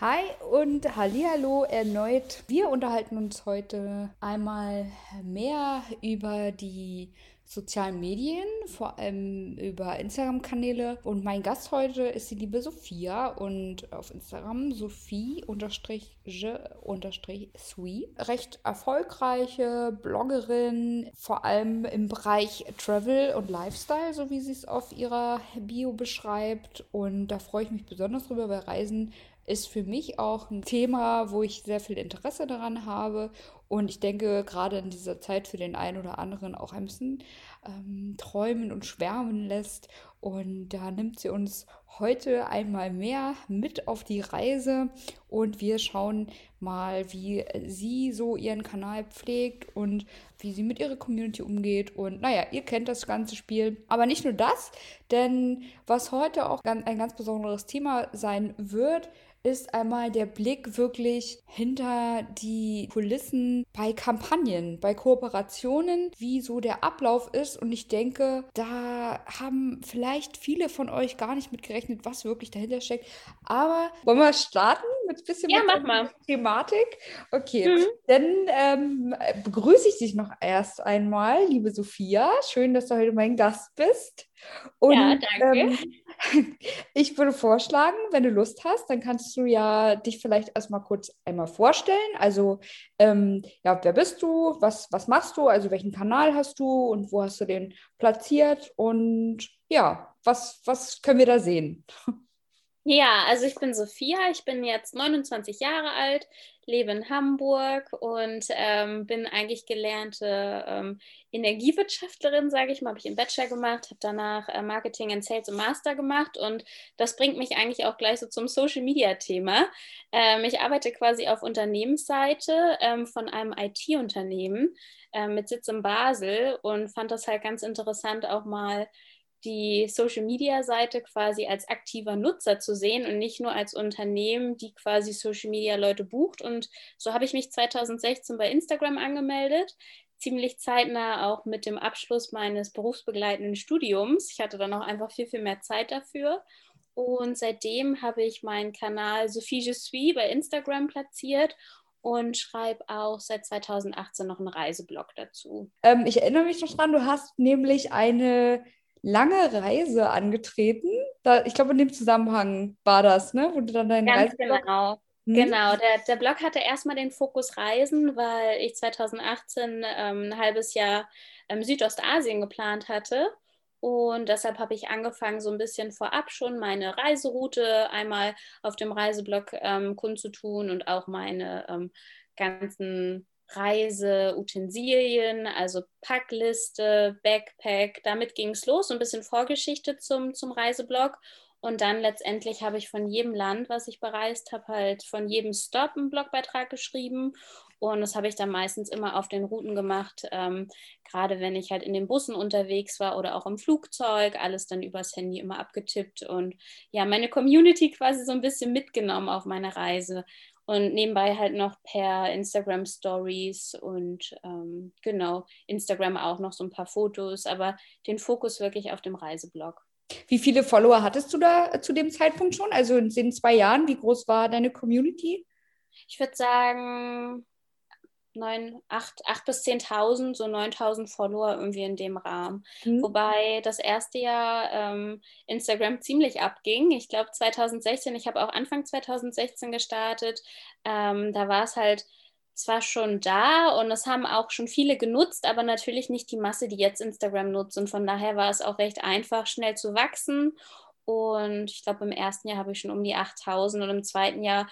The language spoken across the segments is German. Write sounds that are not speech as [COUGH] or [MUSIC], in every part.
Hi und Hallihallo erneut. Wir unterhalten uns heute einmal mehr über die sozialen Medien, vor allem über Instagram-Kanäle. Und mein Gast heute ist die liebe Sophia und auf Instagram Sophie-je-sui. Recht erfolgreiche Bloggerin, vor allem im Bereich Travel und Lifestyle, so wie sie es auf ihrer Bio beschreibt. Und da freue ich mich besonders drüber, weil Reisen ist für mich auch ein Thema, wo ich sehr viel Interesse daran habe und ich denke, gerade in dieser Zeit für den einen oder anderen auch ein bisschen ähm, träumen und schwärmen lässt. Und da nimmt sie uns heute einmal mehr mit auf die Reise und wir schauen mal, wie sie so ihren Kanal pflegt und wie sie mit ihrer Community umgeht. Und naja, ihr kennt das ganze Spiel. Aber nicht nur das, denn was heute auch ein ganz besonderes Thema sein wird, ist einmal der Blick wirklich hinter die Kulissen bei Kampagnen, bei Kooperationen, wie so der Ablauf ist. Und ich denke, da haben vielleicht viele von euch gar nicht mit gerechnet, was wirklich dahinter steckt. Aber wollen wir starten mit ein bisschen ja, mach mal. Thematik? Okay, mhm. dann ähm, begrüße ich dich noch erst einmal, liebe Sophia. Schön, dass du heute mein Gast bist. Und, ja, danke. Ähm, [LAUGHS] ich würde vorschlagen, wenn du Lust hast, dann kannst du ja dich vielleicht erstmal kurz einmal vorstellen. Also, ähm, ja, wer bist du? Was, was machst du? Also, welchen Kanal hast du und wo hast du den platziert? Und ja, was, was können wir da sehen? Ja, also ich bin Sophia, ich bin jetzt 29 Jahre alt, lebe in Hamburg und ähm, bin eigentlich gelernte ähm, Energiewirtschaftlerin, sage ich mal, habe ich im Bachelor gemacht, habe danach äh, Marketing and Sales im Master gemacht und das bringt mich eigentlich auch gleich so zum Social-Media-Thema. Ähm, ich arbeite quasi auf Unternehmensseite ähm, von einem IT-Unternehmen äh, mit Sitz in Basel und fand das halt ganz interessant auch mal die Social-Media-Seite quasi als aktiver Nutzer zu sehen und nicht nur als Unternehmen, die quasi Social-Media-Leute bucht. Und so habe ich mich 2016 bei Instagram angemeldet, ziemlich zeitnah auch mit dem Abschluss meines berufsbegleitenden Studiums. Ich hatte dann auch einfach viel, viel mehr Zeit dafür. Und seitdem habe ich meinen Kanal Sophie Je suis bei Instagram platziert und schreibe auch seit 2018 noch einen Reiseblog dazu. Ähm, ich erinnere mich noch dran, du hast nämlich eine lange Reise angetreten. Da, ich glaube, in dem Zusammenhang war das, ne? Wo du dann deinen Ganz Reiseblog genau. Hm? Genau, der, der Blog hatte erstmal den Fokus Reisen, weil ich 2018 ähm, ein halbes Jahr ähm, Südostasien geplant hatte. Und deshalb habe ich angefangen, so ein bisschen vorab schon meine Reiseroute einmal auf dem Reiseblog ähm, kundzutun und auch meine ähm, ganzen Reiseutensilien, also Packliste, Backpack. Damit ging es los, so ein bisschen Vorgeschichte zum, zum Reiseblog. Und dann letztendlich habe ich von jedem Land, was ich bereist habe, halt von jedem Stop einen Blogbeitrag geschrieben. Und das habe ich dann meistens immer auf den Routen gemacht, ähm, gerade wenn ich halt in den Bussen unterwegs war oder auch im Flugzeug, alles dann übers Handy immer abgetippt und ja, meine Community quasi so ein bisschen mitgenommen auf meine Reise und nebenbei halt noch per Instagram Stories und ähm, genau, Instagram auch noch so ein paar Fotos, aber den Fokus wirklich auf dem Reiseblog. Wie viele Follower hattest du da zu dem Zeitpunkt schon? Also in den zwei Jahren, wie groß war deine Community? Ich würde sagen 9, 8, 8 bis 10.000, so 9.000 Follower irgendwie in dem Rahmen. Mhm. Wobei das erste Jahr ähm, Instagram ziemlich abging. Ich glaube 2016, ich habe auch Anfang 2016 gestartet. Ähm, da war es halt zwar schon da und es haben auch schon viele genutzt, aber natürlich nicht die Masse, die jetzt Instagram nutzt. Und von daher war es auch recht einfach, schnell zu wachsen. Und ich glaube, im ersten Jahr habe ich schon um die 8000 und im zweiten Jahr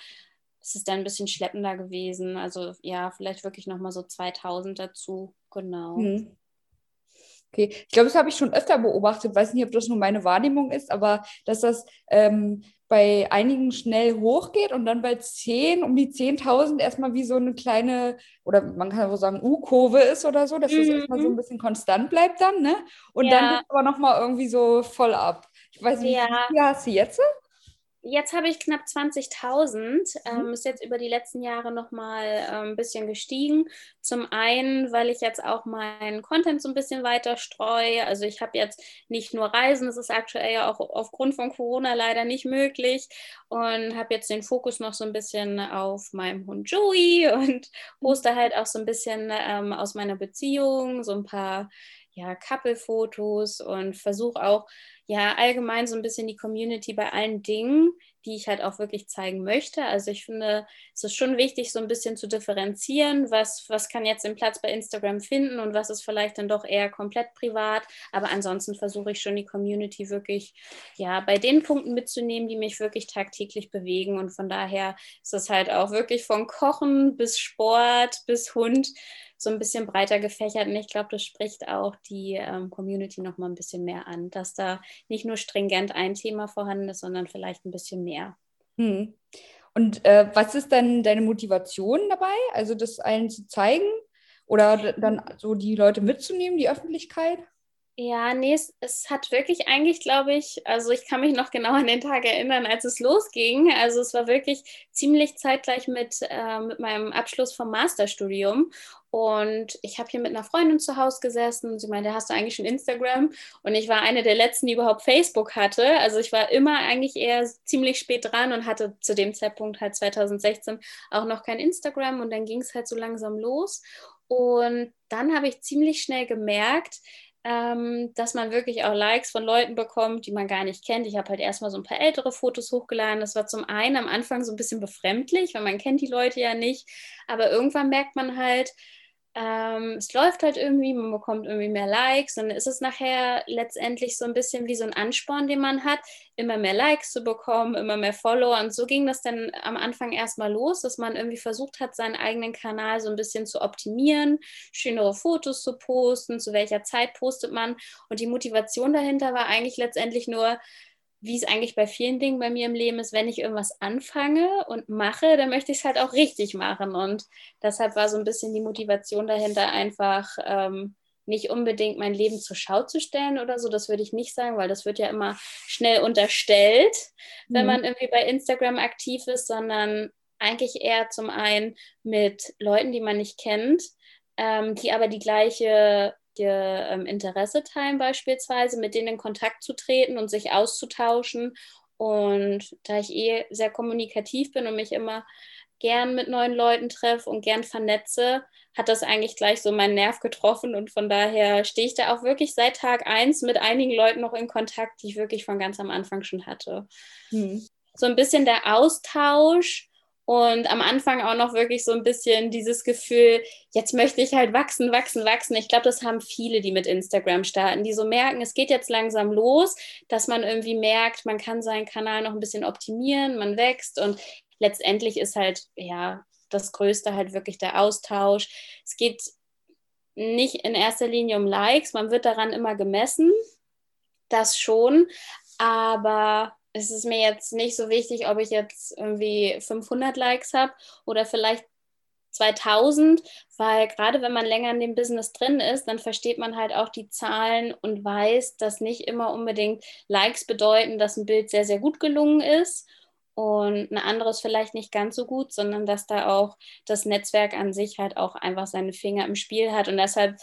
ist es dann ein bisschen schleppender gewesen. Also ja, vielleicht wirklich nochmal so 2000 dazu. Genau. Hm. Okay, ich glaube, das habe ich schon öfter beobachtet. Weiß nicht, ob das nur meine Wahrnehmung ist, aber dass das ähm, bei einigen schnell hochgeht und dann bei 10, um die 10.000 erstmal wie so eine kleine, oder man kann auch sagen, U-Kurve ist oder so, dass mhm. das erstmal so ein bisschen konstant bleibt dann, ne? Und ja. dann geht aber nochmal irgendwie so voll ab. Ich weiß nicht, ja. wie viel hast du jetzt? Jetzt habe ich knapp 20.000. Ähm, mhm. ist jetzt über die letzten Jahre nochmal ähm, ein bisschen gestiegen. Zum einen, weil ich jetzt auch meinen Content so ein bisschen weiter streue. Also ich habe jetzt nicht nur Reisen, das ist aktuell ja auch aufgrund von Corona leider nicht möglich. Und habe jetzt den Fokus noch so ein bisschen auf meinem Hund Joey [LAUGHS] und poste halt auch so ein bisschen ähm, aus meiner Beziehung, so ein paar ja, Couple-Fotos und versuche auch ja allgemein so ein bisschen die Community bei allen Dingen, die ich halt auch wirklich zeigen möchte. Also ich finde, es ist schon wichtig, so ein bisschen zu differenzieren, was, was kann jetzt den Platz bei Instagram finden und was ist vielleicht dann doch eher komplett privat. Aber ansonsten versuche ich schon die Community wirklich ja bei den Punkten mitzunehmen, die mich wirklich tagtäglich bewegen. Und von daher ist es halt auch wirklich von Kochen bis Sport bis Hund so ein bisschen breiter gefächert. Und ich glaube, das spricht auch die ähm, Community noch mal ein bisschen mehr an, dass da nicht nur stringent ein Thema vorhanden ist, sondern vielleicht ein bisschen mehr. Hm. Und äh, was ist dann deine Motivation dabei? Also das allen zu zeigen oder dann so die Leute mitzunehmen, die Öffentlichkeit? Ja, nee, es, es, hat wirklich eigentlich, glaube ich, also ich kann mich noch genau an den Tag erinnern, als es losging. Also es war wirklich ziemlich zeitgleich mit, äh, mit meinem Abschluss vom Masterstudium. Und ich habe hier mit einer Freundin zu Hause gesessen und sie meinte, hast du eigentlich schon Instagram? Und ich war eine der letzten, die überhaupt Facebook hatte. Also ich war immer eigentlich eher ziemlich spät dran und hatte zu dem Zeitpunkt halt 2016 auch noch kein Instagram. Und dann ging es halt so langsam los. Und dann habe ich ziemlich schnell gemerkt, ähm, dass man wirklich auch Likes von Leuten bekommt, die man gar nicht kennt. Ich habe halt erstmal so ein paar ältere Fotos hochgeladen. Das war zum einen am Anfang so ein bisschen befremdlich, weil man kennt die Leute ja nicht. Aber irgendwann merkt man halt, ähm, es läuft halt irgendwie, man bekommt irgendwie mehr Likes, dann ist es nachher letztendlich so ein bisschen wie so ein Ansporn, den man hat, immer mehr Likes zu bekommen, immer mehr Follower. Und so ging das dann am Anfang erstmal los, dass man irgendwie versucht hat, seinen eigenen Kanal so ein bisschen zu optimieren, schönere Fotos zu posten, zu welcher Zeit postet man. Und die Motivation dahinter war eigentlich letztendlich nur, wie es eigentlich bei vielen Dingen bei mir im Leben ist, wenn ich irgendwas anfange und mache, dann möchte ich es halt auch richtig machen. Und deshalb war so ein bisschen die Motivation dahinter, einfach ähm, nicht unbedingt mein Leben zur Schau zu stellen oder so. Das würde ich nicht sagen, weil das wird ja immer schnell unterstellt, wenn mhm. man irgendwie bei Instagram aktiv ist, sondern eigentlich eher zum einen mit Leuten, die man nicht kennt, ähm, die aber die gleiche ähm, Interesse teilen, beispielsweise, mit denen in Kontakt zu treten und sich auszutauschen. Und da ich eh sehr kommunikativ bin und mich immer gern mit neuen Leuten treffe und gern vernetze, hat das eigentlich gleich so meinen Nerv getroffen. Und von daher stehe ich da auch wirklich seit Tag eins mit einigen Leuten noch in Kontakt, die ich wirklich von ganz am Anfang schon hatte. Hm. So ein bisschen der Austausch und am Anfang auch noch wirklich so ein bisschen dieses Gefühl, jetzt möchte ich halt wachsen, wachsen, wachsen. Ich glaube, das haben viele, die mit Instagram starten, die so merken, es geht jetzt langsam los, dass man irgendwie merkt, man kann seinen Kanal noch ein bisschen optimieren, man wächst und letztendlich ist halt, ja, das Größte halt wirklich der Austausch. Es geht nicht in erster Linie um Likes, man wird daran immer gemessen, das schon, aber es ist mir jetzt nicht so wichtig, ob ich jetzt irgendwie 500 Likes habe oder vielleicht 2000, weil gerade wenn man länger in dem Business drin ist, dann versteht man halt auch die Zahlen und weiß, dass nicht immer unbedingt Likes bedeuten, dass ein Bild sehr, sehr gut gelungen ist und ein anderes vielleicht nicht ganz so gut, sondern dass da auch das Netzwerk an sich halt auch einfach seine Finger im Spiel hat und deshalb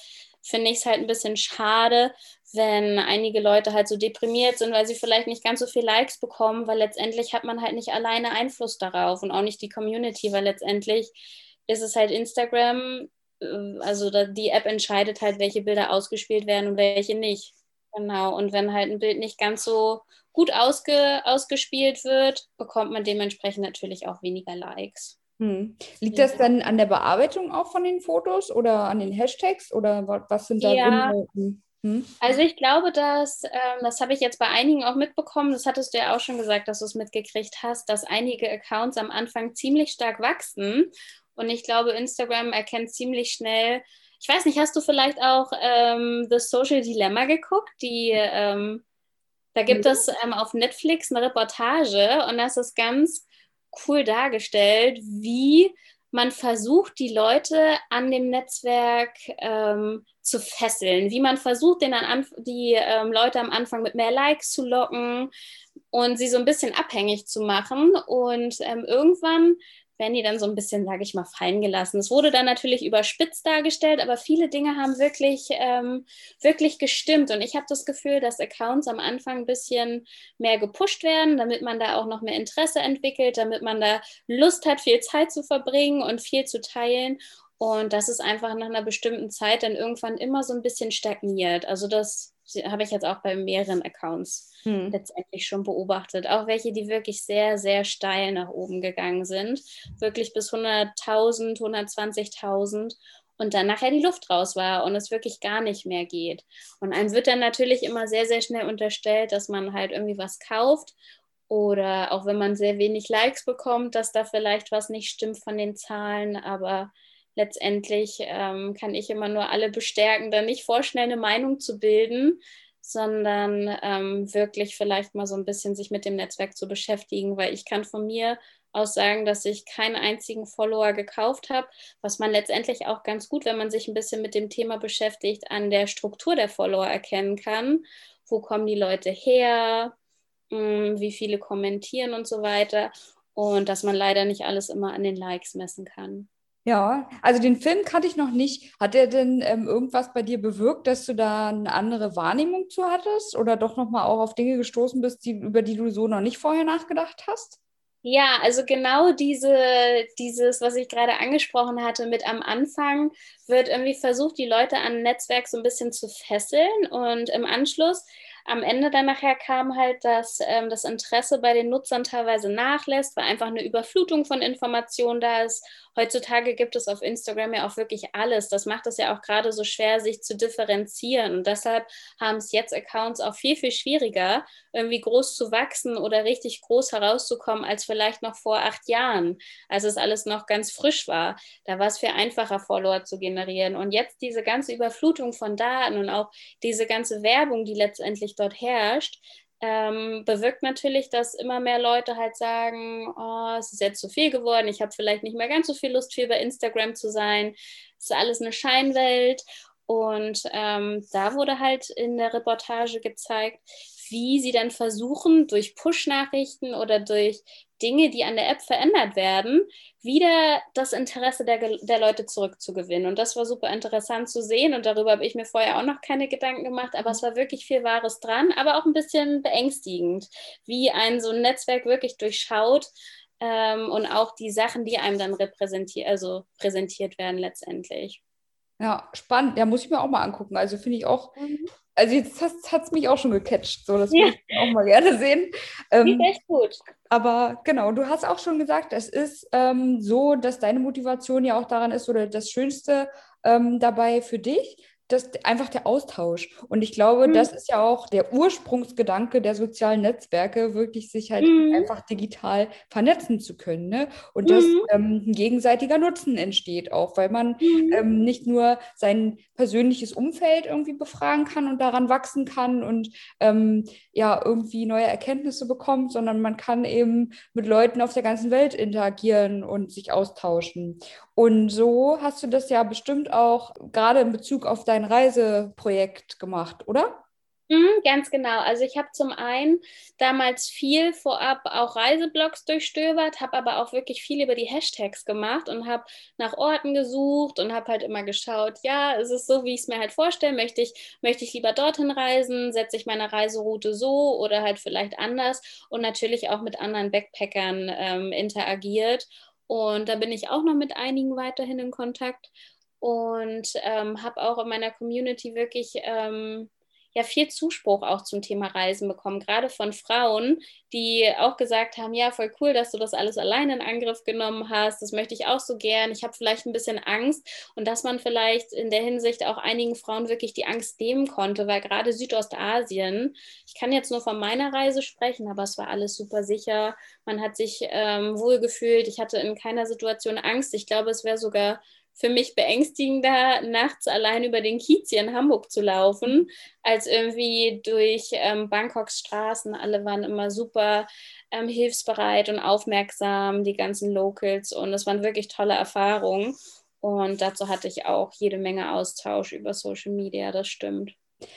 finde ich es halt ein bisschen schade, wenn einige Leute halt so deprimiert sind, weil sie vielleicht nicht ganz so viel Likes bekommen, weil letztendlich hat man halt nicht alleine Einfluss darauf und auch nicht die Community, weil letztendlich ist es halt Instagram, äh, also die App entscheidet halt, welche Bilder ausgespielt werden und welche nicht. Genau, und wenn halt ein Bild nicht ganz so gut ausge, ausgespielt wird, bekommt man dementsprechend natürlich auch weniger Likes. Hm. Liegt ja. das dann an der Bearbeitung auch von den Fotos oder an den Hashtags oder was sind da ja. Gründe? Hm? Also ich glaube, dass, ähm, das habe ich jetzt bei einigen auch mitbekommen, das hattest du ja auch schon gesagt, dass du es mitgekriegt hast, dass einige Accounts am Anfang ziemlich stark wachsen. Und ich glaube, Instagram erkennt ziemlich schnell, ich weiß nicht, hast du vielleicht auch ähm, The Social Dilemma geguckt? Die, ähm, da gibt es ähm, auf Netflix eine Reportage und das ist ganz cool dargestellt, wie man versucht, die Leute an dem Netzwerk ähm, zu fesseln, wie man versucht, den an, die ähm, Leute am Anfang mit mehr Likes zu locken und sie so ein bisschen abhängig zu machen. Und ähm, irgendwann werden die dann so ein bisschen, sage ich mal, fallen gelassen. Es wurde dann natürlich überspitzt dargestellt, aber viele Dinge haben wirklich, ähm, wirklich gestimmt. Und ich habe das Gefühl, dass Accounts am Anfang ein bisschen mehr gepusht werden, damit man da auch noch mehr Interesse entwickelt, damit man da Lust hat, viel Zeit zu verbringen und viel zu teilen. Und das ist einfach nach einer bestimmten Zeit dann irgendwann immer so ein bisschen stagniert. Also das habe ich jetzt auch bei mehreren Accounts hm. letztendlich schon beobachtet. Auch welche, die wirklich sehr, sehr steil nach oben gegangen sind. Wirklich bis 100.000, 120.000 und dann nachher die Luft raus war und es wirklich gar nicht mehr geht. Und einem wird dann natürlich immer sehr, sehr schnell unterstellt, dass man halt irgendwie was kauft oder auch wenn man sehr wenig Likes bekommt, dass da vielleicht was nicht stimmt von den Zahlen, aber letztendlich ähm, kann ich immer nur alle bestärken, da nicht vorschnell eine Meinung zu bilden, sondern ähm, wirklich vielleicht mal so ein bisschen sich mit dem Netzwerk zu beschäftigen, weil ich kann von mir aus sagen, dass ich keinen einzigen Follower gekauft habe, was man letztendlich auch ganz gut, wenn man sich ein bisschen mit dem Thema beschäftigt, an der Struktur der Follower erkennen kann. Wo kommen die Leute her? Hm, wie viele kommentieren und so weiter. Und dass man leider nicht alles immer an den Likes messen kann. Ja, also den Film kannte ich noch nicht. Hat er denn ähm, irgendwas bei dir bewirkt, dass du da eine andere Wahrnehmung zu hattest oder doch nochmal auch auf Dinge gestoßen bist, die, über die du so noch nicht vorher nachgedacht hast? Ja, also genau diese, dieses, was ich gerade angesprochen hatte, mit am Anfang wird irgendwie versucht, die Leute an Netzwerk so ein bisschen zu fesseln und im Anschluss am Ende dann nachher kam halt, dass ähm, das Interesse bei den Nutzern teilweise nachlässt, weil einfach eine Überflutung von Informationen da ist. Heutzutage gibt es auf Instagram ja auch wirklich alles. Das macht es ja auch gerade so schwer, sich zu differenzieren. Und deshalb haben es jetzt Accounts auch viel, viel schwieriger, irgendwie groß zu wachsen oder richtig groß herauszukommen, als vielleicht noch vor acht Jahren, als es alles noch ganz frisch war. Da war es viel einfacher, Follower zu generieren. Und jetzt diese ganze Überflutung von Daten und auch diese ganze Werbung, die letztendlich dort herrscht, ähm, bewirkt natürlich, dass immer mehr Leute halt sagen, oh, es ist jetzt zu viel geworden, ich habe vielleicht nicht mehr ganz so viel Lust, viel bei Instagram zu sein, es ist alles eine Scheinwelt. Und ähm, da wurde halt in der Reportage gezeigt, wie sie dann versuchen, durch Push-Nachrichten oder durch Dinge, die an der App verändert werden, wieder das Interesse der, der Leute zurückzugewinnen. Und das war super interessant zu sehen und darüber habe ich mir vorher auch noch keine Gedanken gemacht, aber es war wirklich viel Wahres dran, aber auch ein bisschen beängstigend, wie ein so ein Netzwerk wirklich durchschaut ähm, und auch die Sachen, die einem dann repräsentiert, also präsentiert werden letztendlich. Ja, spannend. Ja, muss ich mir auch mal angucken. Also finde ich auch mhm also jetzt hat es mich auch schon gecatcht, so das ja. würde ich auch mal gerne sehen. Ähm, echt gut. Aber genau, du hast auch schon gesagt, es ist ähm, so, dass deine Motivation ja auch daran ist oder das Schönste ähm, dabei für dich, das einfach der Austausch. Und ich glaube, mhm. das ist ja auch der Ursprungsgedanke der sozialen Netzwerke, wirklich sich halt mhm. einfach digital vernetzen zu können. Ne? Und mhm. dass ähm, ein gegenseitiger Nutzen entsteht auch, weil man mhm. ähm, nicht nur sein persönliches Umfeld irgendwie befragen kann und daran wachsen kann und ähm, ja irgendwie neue Erkenntnisse bekommt, sondern man kann eben mit Leuten auf der ganzen Welt interagieren und sich austauschen. Und so hast du das ja bestimmt auch gerade in Bezug auf dein Reiseprojekt gemacht, oder? Mhm, ganz genau. Also ich habe zum einen damals viel vorab auch Reiseblogs durchstöbert, habe aber auch wirklich viel über die Hashtags gemacht und habe nach Orten gesucht und habe halt immer geschaut, ja, es ist so, wie ich es mir halt vorstelle, möchte ich, möchte ich lieber dorthin reisen, setze ich meine Reiseroute so oder halt vielleicht anders und natürlich auch mit anderen Backpackern ähm, interagiert. Und da bin ich auch noch mit einigen weiterhin in Kontakt und ähm, habe auch in meiner Community wirklich ähm, ja viel Zuspruch auch zum Thema Reisen bekommen, gerade von Frauen, die auch gesagt haben, ja, voll cool, dass du das alles alleine in Angriff genommen hast, das möchte ich auch so gern, ich habe vielleicht ein bisschen Angst und dass man vielleicht in der Hinsicht auch einigen Frauen wirklich die Angst nehmen konnte, weil gerade Südostasien, ich kann jetzt nur von meiner Reise sprechen, aber es war alles super sicher, man hat sich ähm, wohlgefühlt, ich hatte in keiner Situation Angst, ich glaube, es wäre sogar für mich beängstigender, nachts allein über den Kiez hier in Hamburg zu laufen, als irgendwie durch ähm, Bangkoks Straßen. Alle waren immer super ähm, hilfsbereit und aufmerksam, die ganzen Locals. Und es waren wirklich tolle Erfahrungen. Und dazu hatte ich auch jede Menge Austausch über Social Media, das stimmt.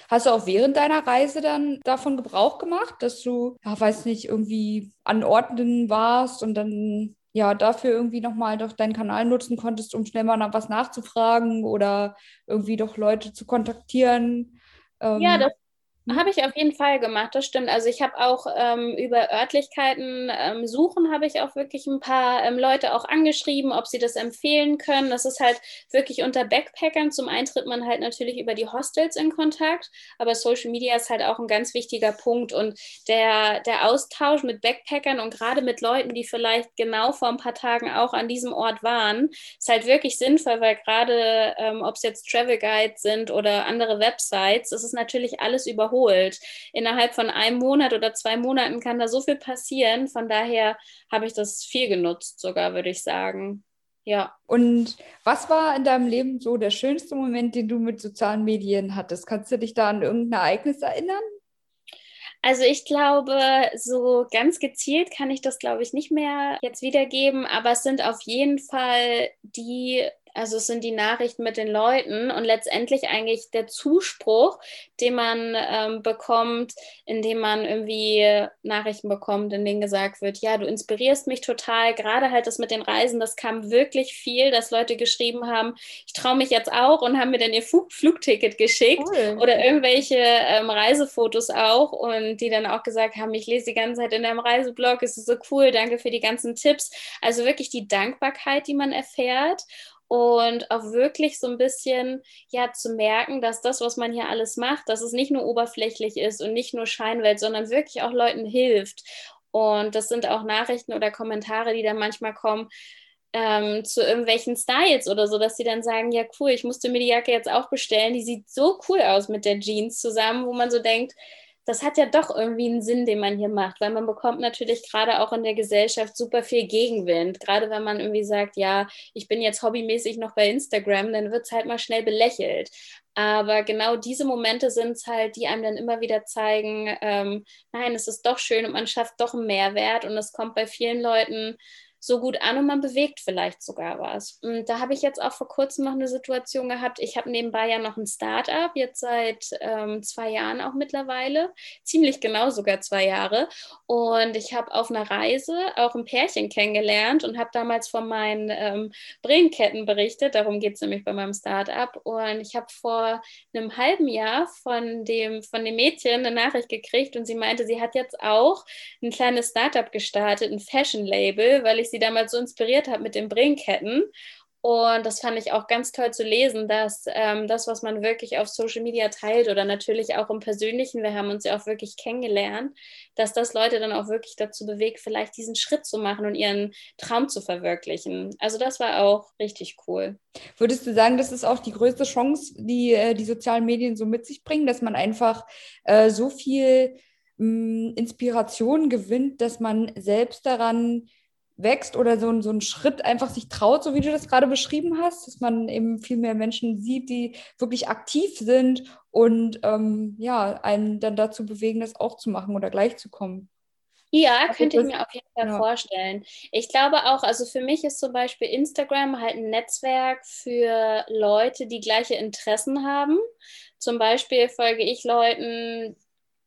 Hast du auch während deiner Reise dann davon Gebrauch gemacht, dass du, ja, weiß nicht, irgendwie an Orten warst und dann ja dafür irgendwie nochmal doch deinen Kanal nutzen konntest, um schnell mal nach was nachzufragen oder irgendwie doch Leute zu kontaktieren? Ähm, ja, das habe ich auf jeden Fall gemacht, das stimmt. Also ich habe auch ähm, über Örtlichkeiten ähm, suchen, habe ich auch wirklich ein paar ähm, Leute auch angeschrieben, ob sie das empfehlen können. Das ist halt wirklich unter Backpackern. Zum einen tritt man halt natürlich über die Hostels in Kontakt, aber Social Media ist halt auch ein ganz wichtiger Punkt. Und der, der Austausch mit Backpackern und gerade mit Leuten, die vielleicht genau vor ein paar Tagen auch an diesem Ort waren, ist halt wirklich sinnvoll, weil gerade, ähm, ob es jetzt Travel Guides sind oder andere Websites, das ist natürlich alles überholt wiederholt. Innerhalb von einem Monat oder zwei Monaten kann da so viel passieren. Von daher habe ich das viel genutzt, sogar, würde ich sagen. Ja. Und was war in deinem Leben so der schönste Moment, den du mit sozialen Medien hattest? Kannst du dich da an irgendein Ereignis erinnern? Also ich glaube, so ganz gezielt kann ich das, glaube ich, nicht mehr jetzt wiedergeben, aber es sind auf jeden Fall die also es sind die Nachrichten mit den Leuten und letztendlich eigentlich der Zuspruch, den man ähm, bekommt, indem man irgendwie Nachrichten bekommt, in denen gesagt wird, ja, du inspirierst mich total. Gerade halt das mit den Reisen, das kam wirklich viel, dass Leute geschrieben haben, ich traue mich jetzt auch und haben mir dann ihr Flug Flugticket geschickt cool. oder irgendwelche ähm, Reisefotos auch und die dann auch gesagt haben, ich lese die ganze Zeit in deinem Reiseblog, es ist so cool, danke für die ganzen Tipps. Also wirklich die Dankbarkeit, die man erfährt und auch wirklich so ein bisschen ja zu merken, dass das, was man hier alles macht, dass es nicht nur oberflächlich ist und nicht nur Scheinwelt, sondern wirklich auch Leuten hilft. Und das sind auch Nachrichten oder Kommentare, die dann manchmal kommen ähm, zu irgendwelchen Styles oder so, dass sie dann sagen, ja cool, ich musste mir die Jacke jetzt auch bestellen, die sieht so cool aus mit der Jeans zusammen, wo man so denkt, das hat ja doch irgendwie einen Sinn, den man hier macht, weil man bekommt natürlich gerade auch in der Gesellschaft super viel Gegenwind. Gerade wenn man irgendwie sagt, ja, ich bin jetzt hobbymäßig noch bei Instagram, dann wird es halt mal schnell belächelt. Aber genau diese Momente sind es halt, die einem dann immer wieder zeigen, ähm, nein, es ist doch schön und man schafft doch einen Mehrwert und es kommt bei vielen Leuten so gut an und man bewegt vielleicht sogar was. Und da habe ich jetzt auch vor kurzem noch eine Situation gehabt. Ich habe nebenbei ja noch ein Startup, jetzt seit ähm, zwei Jahren auch mittlerweile, ziemlich genau sogar zwei Jahre. Und ich habe auf einer Reise auch ein Pärchen kennengelernt und habe damals von meinen ähm, Brillenketten berichtet. Darum geht es nämlich bei meinem Startup. Und ich habe vor einem halben Jahr von dem, von dem Mädchen eine Nachricht gekriegt und sie meinte, sie hat jetzt auch ein kleines Startup gestartet, ein Fashion-Label, weil ich ich sie damals so inspiriert habe mit den Bringketten. Und das fand ich auch ganz toll zu lesen, dass ähm, das, was man wirklich auf Social Media teilt oder natürlich auch im Persönlichen, wir haben uns ja auch wirklich kennengelernt, dass das Leute dann auch wirklich dazu bewegt, vielleicht diesen Schritt zu machen und ihren Traum zu verwirklichen. Also das war auch richtig cool. Würdest du sagen, das ist auch die größte Chance, die äh, die sozialen Medien so mit sich bringen, dass man einfach äh, so viel mh, mm, Inspiration gewinnt, dass man selbst daran wächst oder so, so einen Schritt einfach sich traut, so wie du das gerade beschrieben hast, dass man eben viel mehr Menschen sieht, die wirklich aktiv sind und ähm, ja, einen dann dazu bewegen, das auch zu machen oder gleich zu kommen. Ja, also könnte ich mir auf jeden Fall ja. vorstellen. Ich glaube auch, also für mich ist zum Beispiel Instagram halt ein Netzwerk für Leute, die gleiche Interessen haben. Zum Beispiel folge ich Leuten,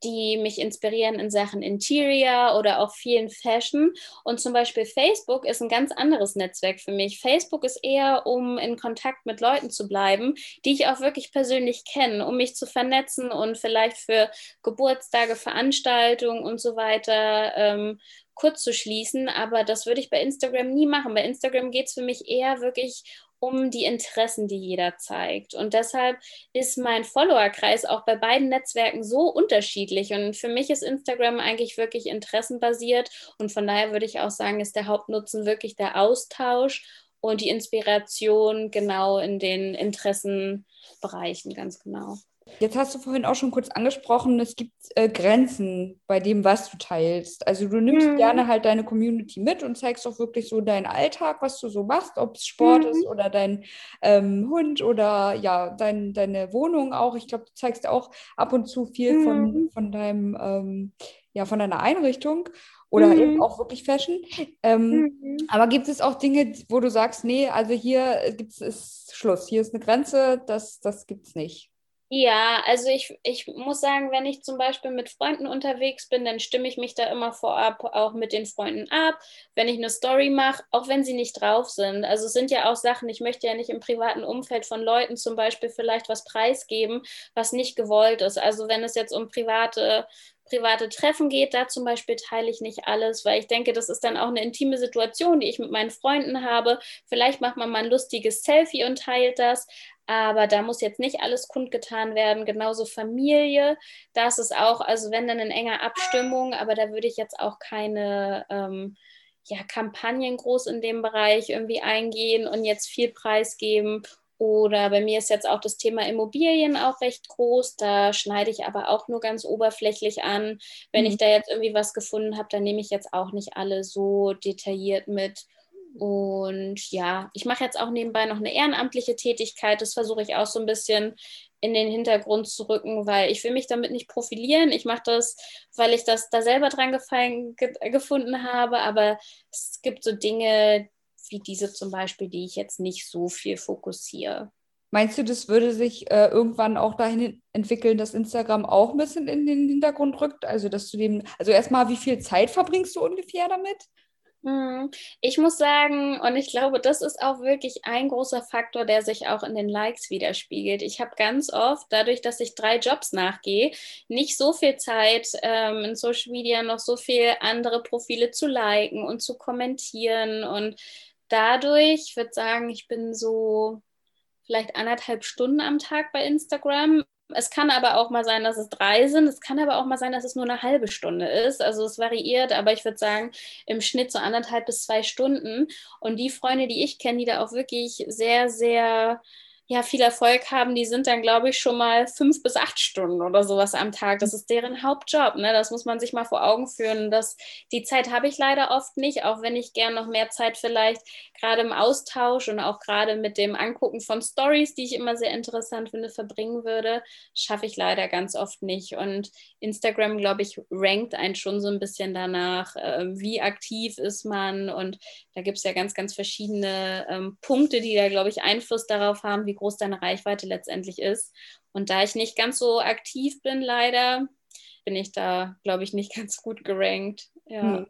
die mich inspirieren in Sachen Interior oder auch vielen Fashion. Und zum Beispiel Facebook ist ein ganz anderes Netzwerk für mich. Facebook ist eher, um in Kontakt mit Leuten zu bleiben, die ich auch wirklich persönlich kenne, um mich zu vernetzen und vielleicht für Geburtstage, Veranstaltungen und so weiter ähm, kurz zu schließen. Aber das würde ich bei Instagram nie machen. Bei Instagram geht es für mich eher wirklich um die Interessen, die jeder zeigt. Und deshalb ist mein Followerkreis auch bei beiden Netzwerken so unterschiedlich. Und für mich ist Instagram eigentlich wirklich interessenbasiert. Und von daher würde ich auch sagen, ist der Hauptnutzen wirklich der Austausch und die Inspiration genau in den Interessenbereichen, ganz genau. Jetzt hast du vorhin auch schon kurz angesprochen, es gibt äh, Grenzen bei dem, was du teilst. Also du nimmst mhm. gerne halt deine Community mit und zeigst auch wirklich so deinen Alltag, was du so machst, ob es Sport mhm. ist oder dein ähm, Hund oder ja, dein, deine Wohnung auch. Ich glaube, du zeigst auch ab und zu viel mhm. von, von deinem, ähm, ja, von deiner Einrichtung oder mhm. eben auch wirklich Fashion. Ähm, mhm. Aber gibt es auch Dinge, wo du sagst, nee, also hier gibt es Schluss, hier ist eine Grenze, das, das gibt es nicht? Ja, also ich, ich muss sagen, wenn ich zum Beispiel mit Freunden unterwegs bin, dann stimme ich mich da immer vorab auch mit den Freunden ab, wenn ich eine Story mache, auch wenn sie nicht drauf sind. Also es sind ja auch Sachen, ich möchte ja nicht im privaten Umfeld von Leuten zum Beispiel vielleicht was preisgeben, was nicht gewollt ist. Also wenn es jetzt um private private Treffen geht, da zum Beispiel teile ich nicht alles, weil ich denke, das ist dann auch eine intime Situation, die ich mit meinen Freunden habe. Vielleicht macht man mal ein lustiges Selfie und teilt das, aber da muss jetzt nicht alles kundgetan werden. Genauso Familie, das ist auch, also wenn dann in enger Abstimmung, aber da würde ich jetzt auch keine ähm, ja, Kampagnen groß in dem Bereich irgendwie eingehen und jetzt viel preisgeben. Oder bei mir ist jetzt auch das Thema Immobilien auch recht groß. Da schneide ich aber auch nur ganz oberflächlich an. Wenn mhm. ich da jetzt irgendwie was gefunden habe, dann nehme ich jetzt auch nicht alle so detailliert mit. Und ja, ich mache jetzt auch nebenbei noch eine ehrenamtliche Tätigkeit. Das versuche ich auch so ein bisschen in den Hintergrund zu rücken, weil ich will mich damit nicht profilieren. Ich mache das, weil ich das da selber dran gefallen, ge gefunden habe. Aber es gibt so Dinge wie diese zum Beispiel, die ich jetzt nicht so viel fokussiere. Meinst du, das würde sich äh, irgendwann auch dahin entwickeln, dass Instagram auch ein bisschen in den Hintergrund rückt? Also, dass du dem, also erstmal, wie viel Zeit verbringst du ungefähr damit? Mhm. Ich muss sagen, und ich glaube, das ist auch wirklich ein großer Faktor, der sich auch in den Likes widerspiegelt. Ich habe ganz oft, dadurch, dass ich drei Jobs nachgehe, nicht so viel Zeit, ähm, in Social Media noch so viel andere Profile zu liken und zu kommentieren. Und dadurch, ich würde sagen, ich bin so vielleicht anderthalb Stunden am Tag bei Instagram. Es kann aber auch mal sein, dass es drei sind. Es kann aber auch mal sein, dass es nur eine halbe Stunde ist. Also es variiert, aber ich würde sagen, im Schnitt so anderthalb bis zwei Stunden. Und die Freunde, die ich kenne, die da auch wirklich sehr, sehr ja, viel Erfolg haben, die sind dann, glaube ich, schon mal fünf bis acht Stunden oder sowas am Tag. Das ist deren Hauptjob. Ne? Das muss man sich mal vor Augen führen. Das, die Zeit habe ich leider oft nicht, auch wenn ich gern noch mehr Zeit vielleicht gerade im Austausch und auch gerade mit dem Angucken von Stories, die ich immer sehr interessant finde, verbringen würde, schaffe ich leider ganz oft nicht. Und Instagram, glaube ich, rankt einen schon so ein bisschen danach, äh, wie aktiv ist man. Und da gibt es ja ganz, ganz verschiedene ähm, Punkte, die da, glaube ich, Einfluss darauf haben, wie groß deine Reichweite letztendlich ist. Und da ich nicht ganz so aktiv bin, leider, bin ich da, glaube ich, nicht [LAUGHS] ganz gut gerankt. Ja. Hm.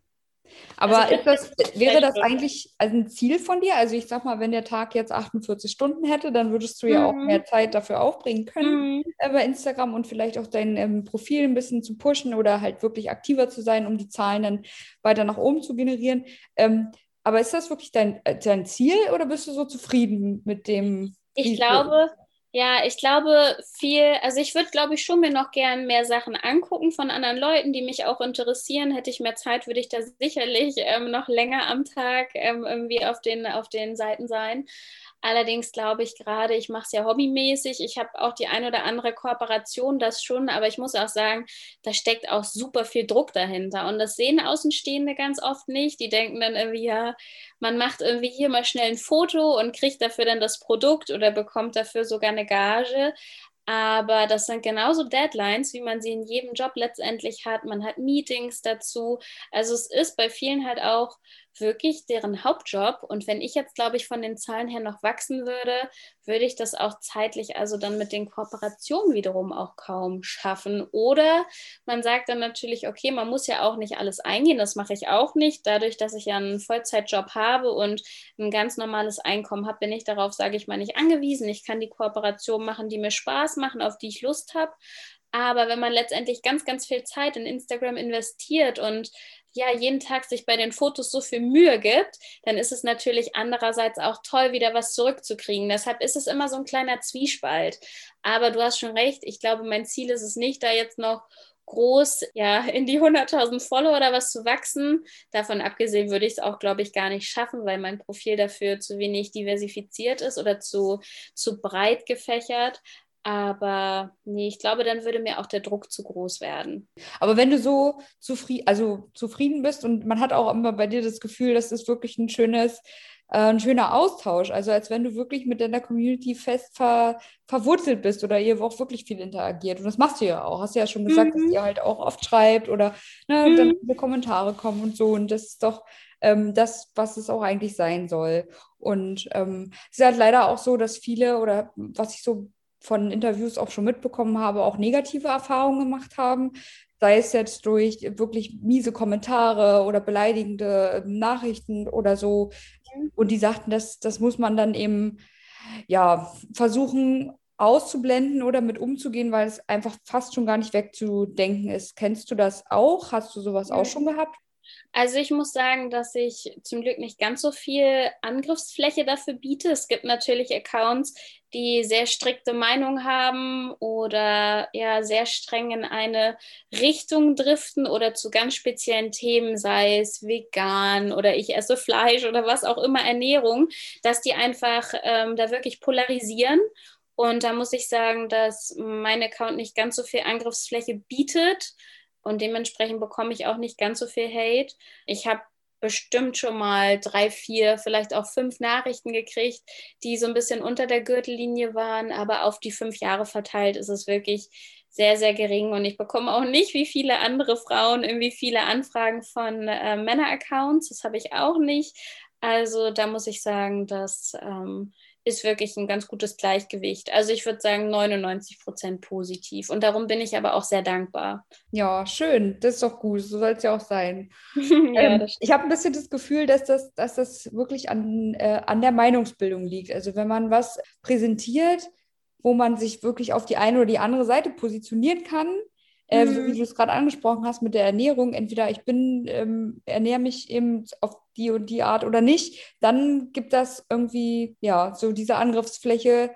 Aber also, das, wäre das eigentlich ein Ziel von dir? Also ich sag mal, wenn der Tag jetzt 48 Stunden hätte, dann würdest du ja auch mhm. mehr Zeit dafür aufbringen können mhm. Äh, bei Instagram und vielleicht auch dein ähm, Profil ein bisschen zu pushen oder halt wirklich aktiver zu sein, um die Zahlen dann weiter nach oben zu generieren. Ähm, aber ist das wirklich dein, äh, dein Ziel oder bist du so zufrieden mit dem? Ich glaube, ja, ich glaube viel, also ich würde, glaube ich, schon mir noch gern mehr Sachen angucken von anderen Leuten, die mich auch interessieren. Hätte ich mehr Zeit, würde ich da sicherlich ähm, noch länger am Tag ähm, irgendwie auf den, auf den Seiten sein. Allerdings glaube ich gerade, ich mache es ja hobbymäßig. Ich habe auch die ein oder andere Kooperation, das schon, aber ich muss auch sagen, da steckt auch super viel Druck dahinter. Und das sehen Außenstehende ganz oft nicht. Die denken dann irgendwie, ja, man macht irgendwie hier mal schnell ein Foto und kriegt dafür dann das Produkt oder bekommt dafür sogar eine Gage. Aber das sind genauso Deadlines, wie man sie in jedem Job letztendlich hat. Man hat Meetings dazu. Also es ist bei vielen halt auch wirklich deren Hauptjob. Und wenn ich jetzt, glaube ich, von den Zahlen her noch wachsen würde, würde ich das auch zeitlich, also dann mit den Kooperationen wiederum auch kaum schaffen. Oder man sagt dann natürlich, okay, man muss ja auch nicht alles eingehen, das mache ich auch nicht. Dadurch, dass ich ja einen Vollzeitjob habe und ein ganz normales Einkommen habe, bin ich darauf, sage ich mal, nicht angewiesen. Ich kann die Kooperation machen, die mir Spaß machen, auf die ich Lust habe. Aber wenn man letztendlich ganz, ganz viel Zeit in Instagram investiert und ja jeden Tag sich bei den Fotos so viel Mühe gibt, dann ist es natürlich andererseits auch toll, wieder was zurückzukriegen. Deshalb ist es immer so ein kleiner Zwiespalt. Aber du hast schon recht, ich glaube, mein Ziel ist es nicht, da jetzt noch groß ja, [LAUGHS] in die 100.000 Follower oder was zu wachsen. Davon abgesehen würde ich es auch, glaube ich, gar nicht schaffen, weil mein Profil dafür zu wenig diversifiziert ist oder zu, zu breit gefächert. Aber nee, ich glaube, dann würde mir auch der Druck zu groß werden. Aber wenn du so zufrieden, also zufrieden bist und man hat auch immer bei dir das Gefühl, das ist wirklich ein schönes, äh, ein schöner Austausch. Also als wenn du wirklich mit deiner Community fest ver, verwurzelt bist oder ihr auch wirklich viel interagiert. Und das machst du ja auch. Hast du ja schon gesagt, mhm. dass ihr halt auch oft schreibt oder ne, mhm. dann viele Kommentare kommen und so. Und das ist doch ähm, das, was es auch eigentlich sein soll. Und ähm, es ist halt leider auch so, dass viele oder was ich so von Interviews auch schon mitbekommen habe, auch negative Erfahrungen gemacht haben. Sei es jetzt durch wirklich miese Kommentare oder beleidigende Nachrichten oder so. Mhm. Und die sagten, das, das muss man dann eben ja, versuchen auszublenden oder mit umzugehen, weil es einfach fast schon gar nicht wegzudenken ist. Kennst du das auch? Hast du sowas auch schon gehabt? Also ich muss sagen, dass ich zum Glück nicht ganz so viel Angriffsfläche dafür biete. Es gibt natürlich Accounts, die sehr strikte Meinung haben oder ja sehr streng in eine Richtung driften oder zu ganz speziellen Themen, sei es vegan oder ich esse Fleisch oder was auch immer Ernährung, dass die einfach ähm, da wirklich polarisieren. Und da muss ich sagen, dass mein Account nicht ganz so viel Angriffsfläche bietet und dementsprechend bekomme ich auch nicht ganz so viel Hate. Ich habe bestimmt schon mal drei, vier, vielleicht auch fünf Nachrichten gekriegt, die so ein bisschen unter der Gürtellinie waren, aber auf die fünf Jahre verteilt ist es wirklich sehr, sehr gering und ich bekomme auch nicht wie viele andere Frauen irgendwie viele Anfragen von äh, Männer-Accounts. Das habe ich auch nicht. Also da muss ich sagen, dass ähm, ist wirklich ein ganz gutes Gleichgewicht. Also ich würde sagen 99 Prozent positiv. Und darum bin ich aber auch sehr dankbar. Ja, schön. Das ist doch gut. So soll es ja auch sein. [LAUGHS] ja, ähm, ich habe ein bisschen das Gefühl, dass das, dass das wirklich an, äh, an der Meinungsbildung liegt. Also wenn man was präsentiert, wo man sich wirklich auf die eine oder die andere Seite positionieren kann, äh, mhm. so wie du es gerade angesprochen hast mit der Ernährung, entweder ich bin, ähm, ernähre mich eben auf die und die Art oder nicht, dann gibt das irgendwie, ja, so diese Angriffsfläche,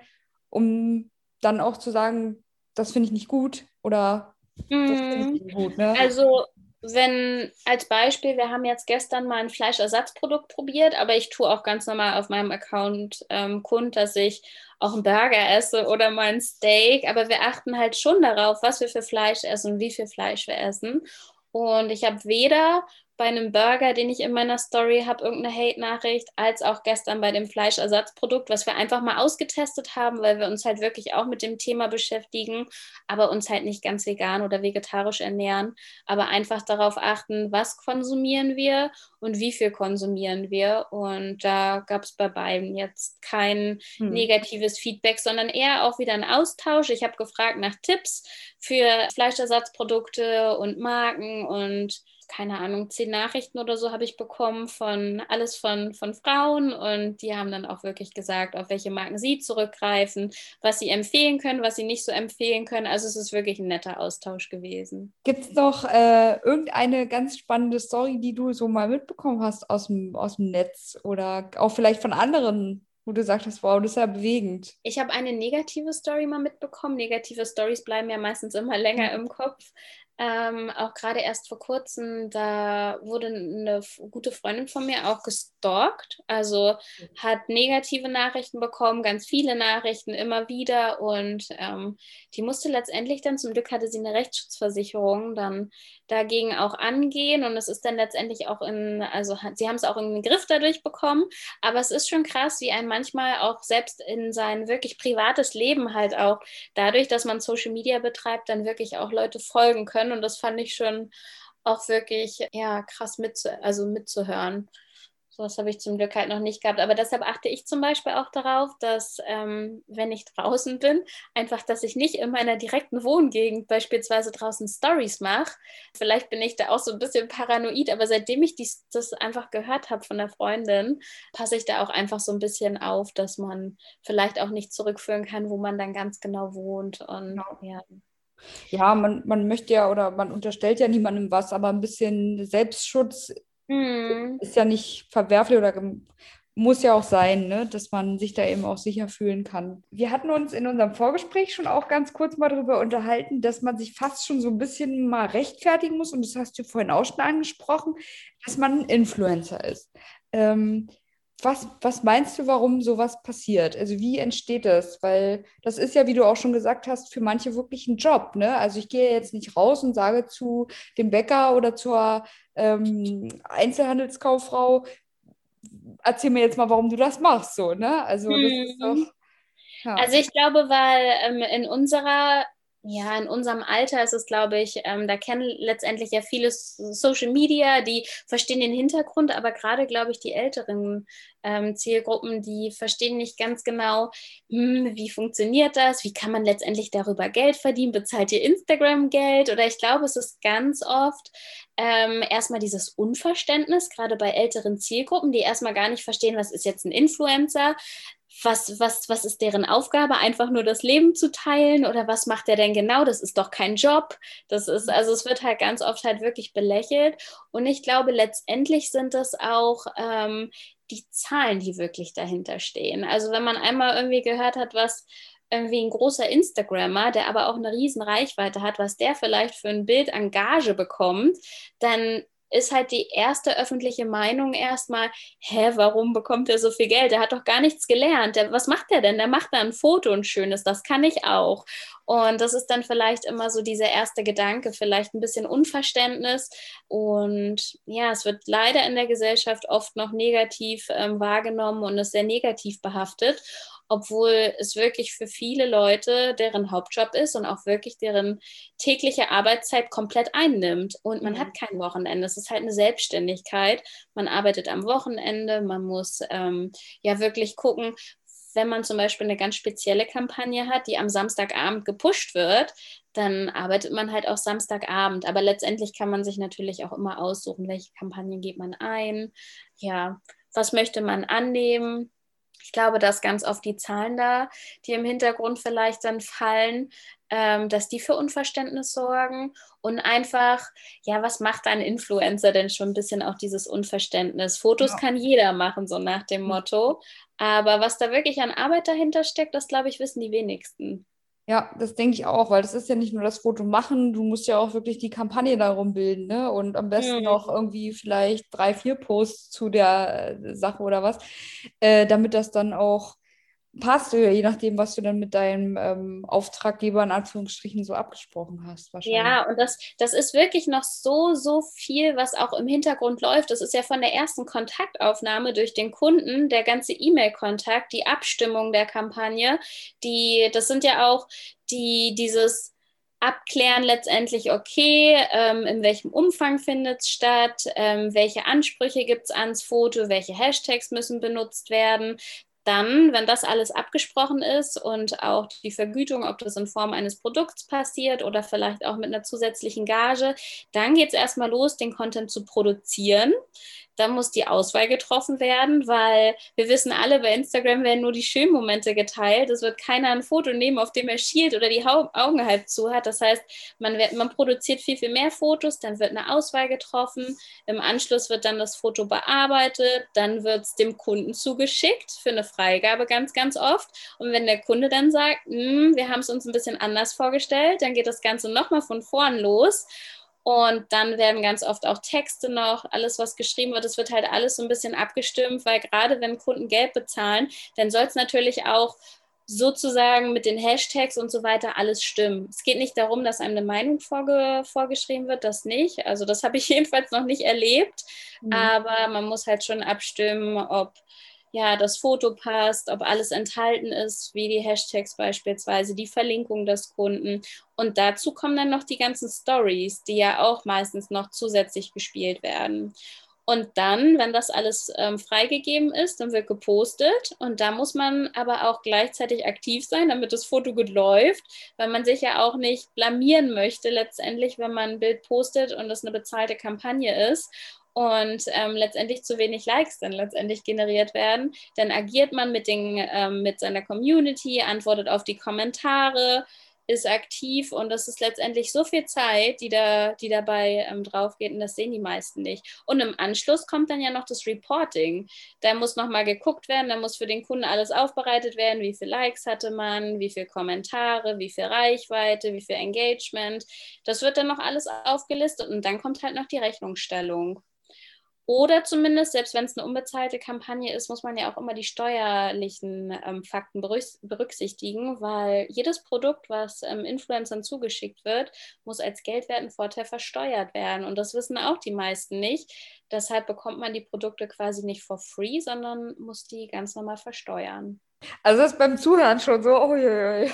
um dann auch zu sagen, das finde ich nicht gut oder mhm. das finde ich nicht gut. Ne? Also wenn als Beispiel, wir haben jetzt gestern mal ein Fleischersatzprodukt probiert, aber ich tue auch ganz normal auf meinem Account ähm, kund, dass ich auch einen Burger esse oder mal ein Steak, aber wir achten halt schon darauf, was wir für Fleisch essen und wie viel Fleisch wir essen. Und ich habe weder bei einem Burger, den ich in meiner Story habe, irgendeine Hate-Nachricht, als auch gestern bei dem Fleischersatzprodukt, was wir einfach mal ausgetestet haben, weil wir uns halt wirklich auch mit dem Thema beschäftigen, aber uns halt nicht ganz vegan oder vegetarisch ernähren, aber einfach darauf achten, was konsumieren wir und wie viel konsumieren wir. Und da gab es bei beiden jetzt kein hm. negatives Feedback, sondern eher auch wieder ein Austausch. Ich habe gefragt nach Tipps für Fleischersatzprodukte und Marken und keine Ahnung, zehn Nachrichten oder so habe ich bekommen von alles von, von Frauen und die haben dann auch wirklich gesagt, auf welche Marken sie zurückgreifen, was sie empfehlen können, was sie nicht so empfehlen können. Also es ist wirklich ein netter Austausch gewesen. Gibt es noch äh, irgendeine ganz spannende Story, die du so mal mitbekommen hast aus dem, aus dem Netz oder auch vielleicht von anderen wo du sagtest, wow, das ist ja bewegend. Ich habe eine negative Story mal mitbekommen. Negative Stories bleiben ja meistens immer [LAUGHS] länger im Kopf. Ähm, auch gerade erst vor kurzem, da wurde eine gute Freundin von mir auch gestalkt. Also hat negative Nachrichten bekommen, ganz viele Nachrichten immer wieder. Und ähm, die musste letztendlich dann, zum Glück hatte sie eine Rechtsschutzversicherung, dann dagegen auch angehen. Und es ist dann letztendlich auch in, also sie haben es auch in den Griff dadurch bekommen. Aber es ist schon krass, wie ein manchmal auch selbst in sein wirklich privates Leben halt auch dadurch, dass man Social Media betreibt, dann wirklich auch Leute folgen können können. Und das fand ich schon auch wirklich ja, krass mitzu also mitzuhören. So was habe ich zum Glück halt noch nicht gehabt. Aber deshalb achte ich zum Beispiel auch darauf, dass, ähm, wenn ich draußen bin, einfach, dass ich nicht in meiner direkten Wohngegend beispielsweise draußen Stories mache. Vielleicht bin ich da auch so ein bisschen paranoid, aber seitdem ich dies, das einfach gehört habe von der Freundin, passe ich da auch einfach so ein bisschen auf, dass man vielleicht auch nicht zurückführen kann, wo man dann ganz genau wohnt. Und genau. ja. Ja, man, man möchte ja oder man unterstellt ja niemandem was, aber ein bisschen Selbstschutz mhm. ist ja nicht verwerflich oder muss ja auch sein, ne, dass man sich da eben auch sicher fühlen kann. Wir hatten uns in unserem Vorgespräch schon auch ganz kurz mal darüber unterhalten, dass man sich fast schon so ein bisschen mal rechtfertigen muss, und das hast du vorhin auch schon angesprochen, dass man ein Influencer ist. Ähm, was, was meinst du, warum sowas passiert? Also wie entsteht das? Weil das ist ja, wie du auch schon gesagt hast, für manche wirklich ein Job. Ne? Also ich gehe jetzt nicht raus und sage zu dem Bäcker oder zur ähm, Einzelhandelskauffrau, erzähl mir jetzt mal, warum du das machst. So, ne? Also das ist doch. Ja. Also ich glaube, weil ähm, in unserer Ja, in unserem Alter ist es, glaube ich, ähm, da kennen letztendlich ja viele Social Media, die verstehen den Hintergrund, aber gerade, glaube ich, die älteren ähm, Zielgruppen, die verstehen nicht ganz genau, hm, wie funktioniert das, wie kann man letztendlich darüber Geld verdienen, bezahlt ihr Instagram Geld? Oder ich glaube, es ist ganz oft ähm, erstmal dieses Unverständnis, gerade bei älteren Zielgruppen, die erstmal gar nicht verstehen, was ist jetzt ein Influencer, was, was, was ist deren Aufgabe? Einfach nur das Leben zu teilen oder was macht er denn genau? Das ist doch kein Job. Das ist, also es wird halt ganz oft halt wirklich belächelt. Und ich glaube, letztendlich sind das auch ähm, die Zahlen, die wirklich dahinter stehen. Also wenn man einmal irgendwie gehört hat, was irgendwie ein großer Instagrammer, der aber auch eine riesen Reichweite hat, was der vielleicht für ein Bild an Gage bekommt, dann ist halt die erste öffentliche Meinung erstmal, hä, warum bekommt er so viel Geld? Der hat doch gar nichts gelernt. Der, was macht er denn? Der macht da ein Foto, ein schönes, das kann ich auch. Und das ist dann vielleicht immer so dieser erste Gedanke, vielleicht ein bisschen Unverständnis. Und ja, es wird leider in der Gesellschaft oft noch negativ ähm, wahrgenommen und ist sehr negativ behaftet obwohl es wirklich für viele Leute deren Hauptjob ist und auch wirklich deren tägliche Arbeitszeit komplett einnimmt. Und man mhm. hat kein Wochenende. Es ist halt eine Selbstständigkeit. Man arbeitet am Wochenende, man muss ähm, ja wirklich gucken, wenn man zum Beispiel eine ganz spezielle Kampagne hat, die am Samstagabend gepusht wird, dann arbeitet man halt auch Samstagabend. Aber letztendlich kann man sich natürlich auch immer aussuchen, welche Kampagne geht man ein. Ja, was möchte man annehmen? Ich glaube, dass ganz oft die Zahlen da, die im Hintergrund vielleicht dann fallen, ähm, dass die für Unverständnis sorgen und einfach, ja, was macht ein Influencer denn schon ein bisschen auch dieses Unverständnis? Fotos ja. kann jeder machen, so nach dem Motto. Aber was da wirklich an Arbeit dahinter steckt, das glaube ich, wissen die wenigsten. Ja, das denke ich auch, weil das ist ja nicht nur das Foto machen, du musst ja auch wirklich die Kampagne darum bilden, ne? Und am besten mhm. noch irgendwie vielleicht drei, vier Posts zu der äh, Sache oder was, äh, damit das dann auch passt, je nachdem, was du dann mit deinem ähm, Auftraggeber in Anführungsstrichen so abgesprochen hast. Ja, und das, das ist wirklich noch so, so viel, was auch im Hintergrund läuft. Das ist ja von der ersten Kontaktaufnahme durch den Kunden, der ganze E-Mail-Kontakt, die Abstimmung der Kampagne, die, das sind ja auch die, dieses abklären letztendlich, okay, ähm, in welchem Umfang findet es statt, ähm, welche Ansprüche gibt es ans Foto, welche Hashtags müssen benutzt werden, dann, wenn das alles abgesprochen ist und auch die Vergütung, ob das in Form eines Produkts passiert oder vielleicht auch mit einer zusätzlichen Gage, dann geht es erstmal los, den Content zu produzieren. Dann muss die Auswahl getroffen werden, weil wir wissen alle, bei Instagram werden nur die schönen Momente geteilt. Es wird keiner ein Foto nehmen, auf dem er schielt oder die Augen halb zu hat. Das heißt, man, wird, man produziert viel, viel mehr Fotos, dann wird eine Auswahl getroffen. Im Anschluss wird dann das Foto bearbeitet, dann wird es dem Kunden zugeschickt für eine Freigabe ganz, ganz oft. Und wenn der Kunde dann sagt, hm, wir haben es uns ein bisschen anders vorgestellt, dann geht das Ganze nochmal von vorn los. Und dann werden ganz oft auch Texte noch, alles, was geschrieben wird, es wird halt alles so ein bisschen abgestimmt, weil gerade wenn Kunden Geld bezahlen, dann soll es natürlich auch sozusagen mit den Hashtags und so weiter alles stimmen. Es geht nicht darum, dass einem eine Meinung vorge vorgeschrieben wird, das nicht. Also das habe ich [LAUGHS] jedenfalls noch nicht erlebt, mhm. aber man muss halt schon abstimmen, ob ja, das Foto passt, ob alles enthalten ist, wie die Hashtags beispielsweise, die Verlinkung des Kunden. Und dazu kommen dann noch die ganzen Stories, die ja auch meistens noch zusätzlich gespielt werden. Und dann, wenn das alles ähm, freigegeben ist, dann wird gepostet. Und da muss man aber auch gleichzeitig aktiv sein, damit das Foto gut läuft, weil man sich ja auch nicht blamieren möchte, letztendlich, wenn man ein Bild postet und es eine bezahlte Kampagne ist und ähm, letztendlich zu wenig Likes dann letztendlich generiert werden, dann agiert man mit, den, ähm, mit seiner Community, antwortet auf die Kommentare, ist aktiv und das ist letztendlich so viel Zeit, die, da, die dabei ähm, drauf geht und das sehen die meisten nicht. Und im Anschluss kommt dann ja noch das Reporting. Da muss nochmal geguckt werden, da muss für den Kunden alles aufbereitet werden, wie viele Likes hatte man, wie viele Kommentare, wie viel Reichweite, wie viel Engagement. Das wird dann noch alles aufgelistet und dann kommt halt noch die Rechnungsstellung. Oder zumindest, selbst wenn es eine unbezahlte Kampagne ist, muss man ja auch immer die steuerlichen ähm, Fakten berücksichtigen, weil jedes Produkt, was ähm, Influencern zugeschickt wird, muss als Geldwertenvorteil versteuert werden. Und das wissen auch die meisten nicht. Deshalb bekommt man die Produkte quasi nicht for free, sondern muss die ganz normal versteuern. Also das ist beim Zuhören schon so, oh je, je.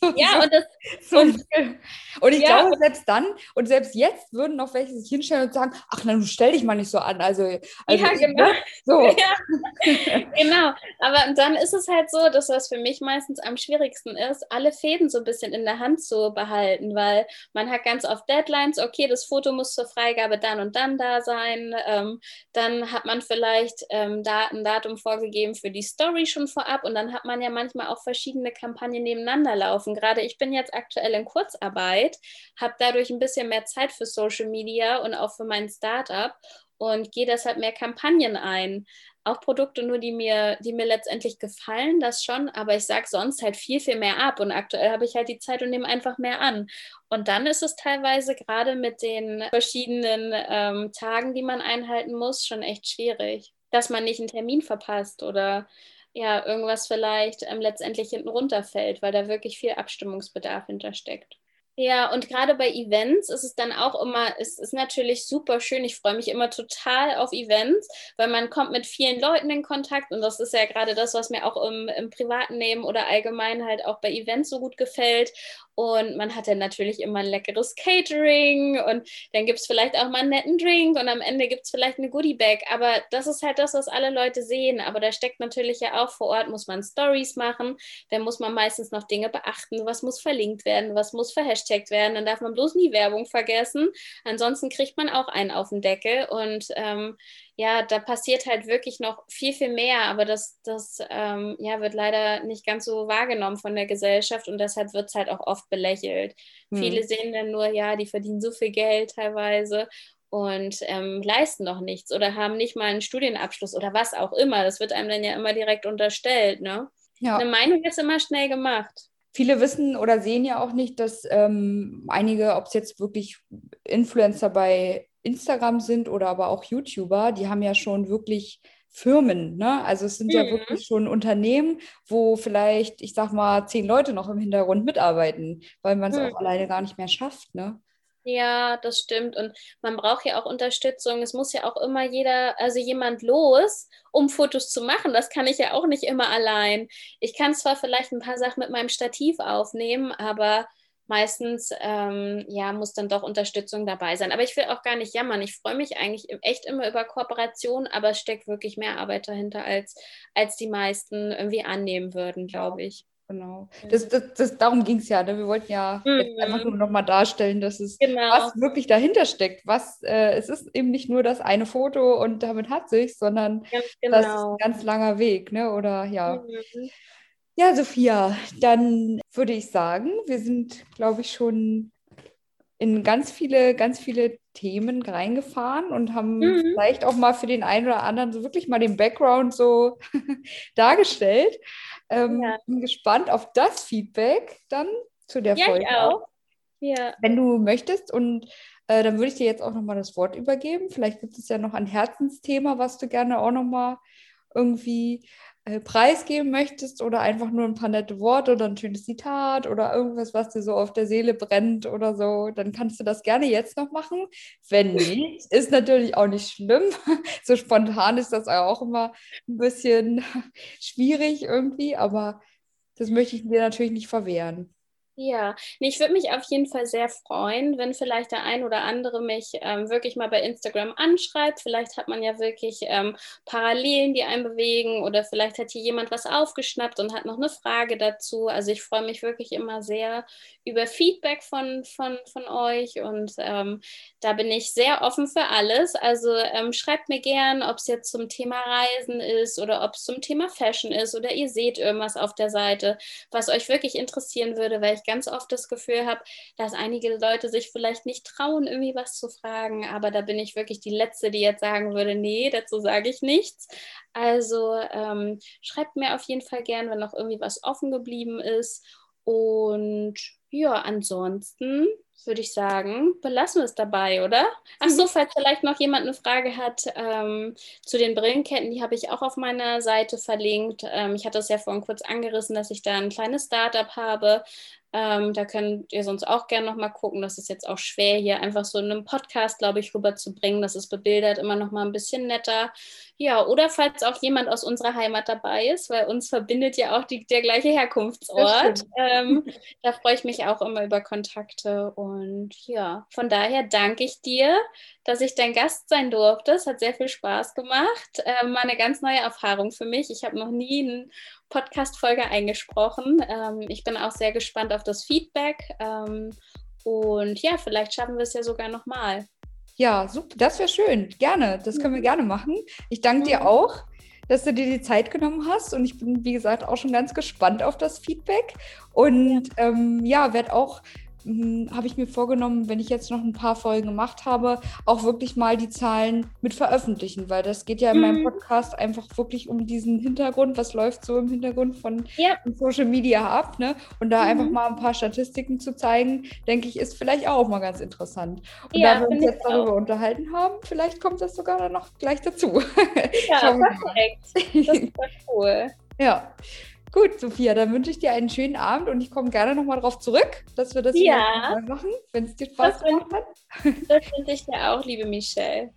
So, ja, so, und das. So und, [LAUGHS] und ich ja, glaube, selbst dann und selbst jetzt würden noch welche sich hinstellen und sagen, ach, dann stell dich mal nicht so an. Also, also ja, genau. Ne? So. [LAUGHS] Ja. genau. Aber dann ist es halt so, dass was für mich meistens am schwierigsten ist, alle Fäden so ein bisschen in der Hand zu behalten, weil man hat ganz oft Deadlines, okay, das Foto muss zur Freigabe dann und dann da sein. Ähm, dann hat man vielleicht ähm, da ein Datum vorgegeben für die Story schon vorab und dann hat man ja manchmal auch verschiedene Kampagnen nebeneinander laufen. Gerade ich bin jetzt aktuell in Kurzarbeit, habe dadurch ein bisschen mehr Zeit für Social Media und auch für mein Startup und gehe deshalb mehr Kampagnen ein. Auch Produkte nur, die mir, die mir letztendlich gefallen, das schon, aber ich sage sonst halt viel, viel mehr ab und aktuell habe ich halt die Zeit und nehme einfach mehr an. Und dann ist es teilweise gerade mit den verschiedenen ähm, Tagen, die man einhalten muss, schon echt schwierig, dass man nicht einen Termin verpasst oder ja, irgendwas vielleicht ähm, letztendlich hinten runterfällt, weil da wirklich viel Abstimmungsbedarf hintersteckt. Ja, und gerade bei Events ist es dann auch immer, es ist natürlich super schön. Ich freue mich immer total auf Events, weil man kommt mit vielen Leuten in Kontakt und das ist ja gerade das, was mir auch im, im privaten Leben oder allgemein halt auch bei Events so gut gefällt. Und man hat dann natürlich immer ein leckeres Catering und dann gibt es vielleicht auch mal einen netten Drink und am Ende gibt es vielleicht eine Goodie-Bag. Aber das ist halt das, was alle Leute sehen. Aber da steckt natürlich ja auch vor Ort, muss man Stories machen, dann muss man meistens noch Dinge beachten. Was muss verlinkt werden, was muss verhashtagt werden. Dann darf man bloß nie Werbung vergessen. Ansonsten kriegt man auch einen auf den Deckel. Und ähm, ja, da passiert halt wirklich noch viel, viel mehr, aber das, das ähm, ja, wird leider nicht ganz so wahrgenommen von der Gesellschaft und deshalb wird es halt auch oft belächelt. Hm. Viele sehen dann nur, ja, die verdienen so viel Geld teilweise und ähm, leisten noch nichts oder haben nicht mal einen Studienabschluss oder was auch immer. Das wird einem dann ja immer direkt unterstellt. Ne? Ja. Eine Meinung ist immer schnell gemacht. Viele wissen oder sehen ja auch nicht, dass ähm, einige, ob es jetzt wirklich Influencer bei Instagram sind oder aber auch YouTuber, die haben ja schon wirklich Firmen, ne? Also es sind mhm. ja wirklich schon Unternehmen, wo vielleicht, ich sag mal, zehn Leute noch im Hintergrund mitarbeiten, weil man es mhm. auch alleine gar nicht mehr schafft, ne? Ja, das stimmt. Und man braucht ja auch Unterstützung. Es muss ja auch immer jeder, also jemand los, um Fotos zu machen. Das kann ich ja auch nicht immer allein. Ich kann zwar vielleicht ein paar Sachen mit meinem Stativ aufnehmen, aber meistens ähm, ja, muss dann doch Unterstützung dabei sein. Aber ich will auch gar nicht jammern. Ich freue mich eigentlich echt immer über Kooperation, aber es steckt wirklich mehr Arbeit dahinter, als, als die meisten irgendwie annehmen würden, glaube ich. Genau. Das, das, das, darum ging es ja. Ne? Wir wollten ja mhm. einfach nur nochmal darstellen, dass es genau. was wirklich dahinter steckt. Was, äh, es ist eben nicht nur das eine Foto und damit hat sich, sondern genau. das ist ein ganz langer Weg, ne? Oder ja. Mhm. Ja, Sophia, dann würde ich sagen, wir sind, glaube ich, schon in ganz viele, ganz viele Themen reingefahren und haben mhm. vielleicht auch mal für den einen oder anderen so wirklich mal den Background so [LAUGHS] dargestellt. Ähm, ja. Bin gespannt auf das Feedback dann zu der ja, Folge. Ich auch. Ja. Wenn du möchtest und äh, dann würde ich dir jetzt auch nochmal das Wort übergeben. Vielleicht gibt es ja noch ein Herzensthema, was du gerne auch nochmal irgendwie äh, preisgeben möchtest oder einfach nur ein paar nette Worte oder ein schönes Zitat oder irgendwas, was dir so auf der Seele brennt oder so, dann kannst du das gerne jetzt noch machen. Wenn [LAUGHS] nicht, ist natürlich auch nicht schlimm. [LAUGHS] So spontan ist das auch immer ein bisschen [LAUGHS] schwierig irgendwie, aber das möchte ich dir natürlich nicht verwehren. Ja, ich würde mich auf jeden Fall sehr freuen, wenn vielleicht der ein oder andere mich ähm, wirklich mal bei Instagram anschreibt. Vielleicht hat man ja wirklich ähm, Parallelen, die einen bewegen oder vielleicht hat hier jemand was aufgeschnappt und hat noch eine Frage dazu. Also ich freue mich wirklich immer sehr über Feedback von, von, von euch und ähm, da bin ich sehr offen für alles. Also ähm, schreibt mir gern, ob es jetzt zum Thema Reisen ist oder ob es zum Thema Fashion ist oder ihr seht irgendwas auf der Seite, was euch wirklich interessieren würde, weil ich ganz oft das Gefühl habe, dass einige Leute sich vielleicht nicht trauen, irgendwie was zu fragen. Aber da bin ich wirklich die Letzte, die jetzt sagen würde, nee, dazu sage ich nichts. Also ähm, schreibt mir auf jeden Fall gern, wenn noch irgendwie was offen geblieben ist. Und ja, ansonsten würde ich sagen, belassen wir es dabei, oder? Ach so, mhm. falls vielleicht noch jemand eine Frage hat ähm, zu den Brillenketten, die habe ich auch auf meiner Seite verlinkt. Ähm, ich hatte es ja vorhin kurz angerissen, dass ich da ein kleines Startup habe, ähm, da könnt ihr sonst auch gerne nochmal gucken. Das ist jetzt auch schwer, hier einfach so in einem Podcast, glaube ich, rüberzubringen. Das ist bebildert immer nochmal ein bisschen netter. Ja, oder falls auch jemand aus unserer Heimat dabei ist, weil uns verbindet ja auch die, der gleiche Herkunftsort. Ähm, da freue ich mich auch immer über Kontakte. Und ja, von daher danke ich dir, dass ich dein Gast sein durfte. Es hat sehr viel Spaß gemacht. Ähm, eine ganz neue Erfahrung für mich. Ich habe noch nie einen Podcast-Folge eingesprochen. Ähm, ich bin auch sehr gespannt auf das Feedback. Ähm, und ja, vielleicht schaffen wir es ja sogar nochmal. Ja, super, das wäre schön. Gerne, das können wir mhm. gerne machen. Ich danke dir mhm. auch, dass du dir die Zeit genommen hast und ich bin, wie gesagt, auch schon ganz gespannt auf das Feedback und ja, ähm, ja werde auch habe ich mir vorgenommen, wenn ich jetzt noch ein paar Folgen gemacht habe, auch wirklich mal die Zahlen mit veröffentlichen, weil das geht ja in mhm. meinem Podcast einfach wirklich um diesen Hintergrund, was läuft so im Hintergrund von ja. Social Media ab, ne? Und da mhm. einfach mal ein paar Statistiken zu zeigen, denke ich, ist vielleicht auch mal ganz interessant. Und ja, da wir uns jetzt darüber auch. unterhalten haben, vielleicht kommt das sogar dann noch gleich dazu. [LAUGHS] Ja, perfekt. Das ist cool. [LAUGHS] Ja. Gut, Sophia, dann wünsche ich dir einen schönen Abend und ich komme gerne nochmal darauf zurück, dass wir das ja. machen, wenn es dir Spaß gemacht hat. Das wünsche ich dir auch, liebe Michelle.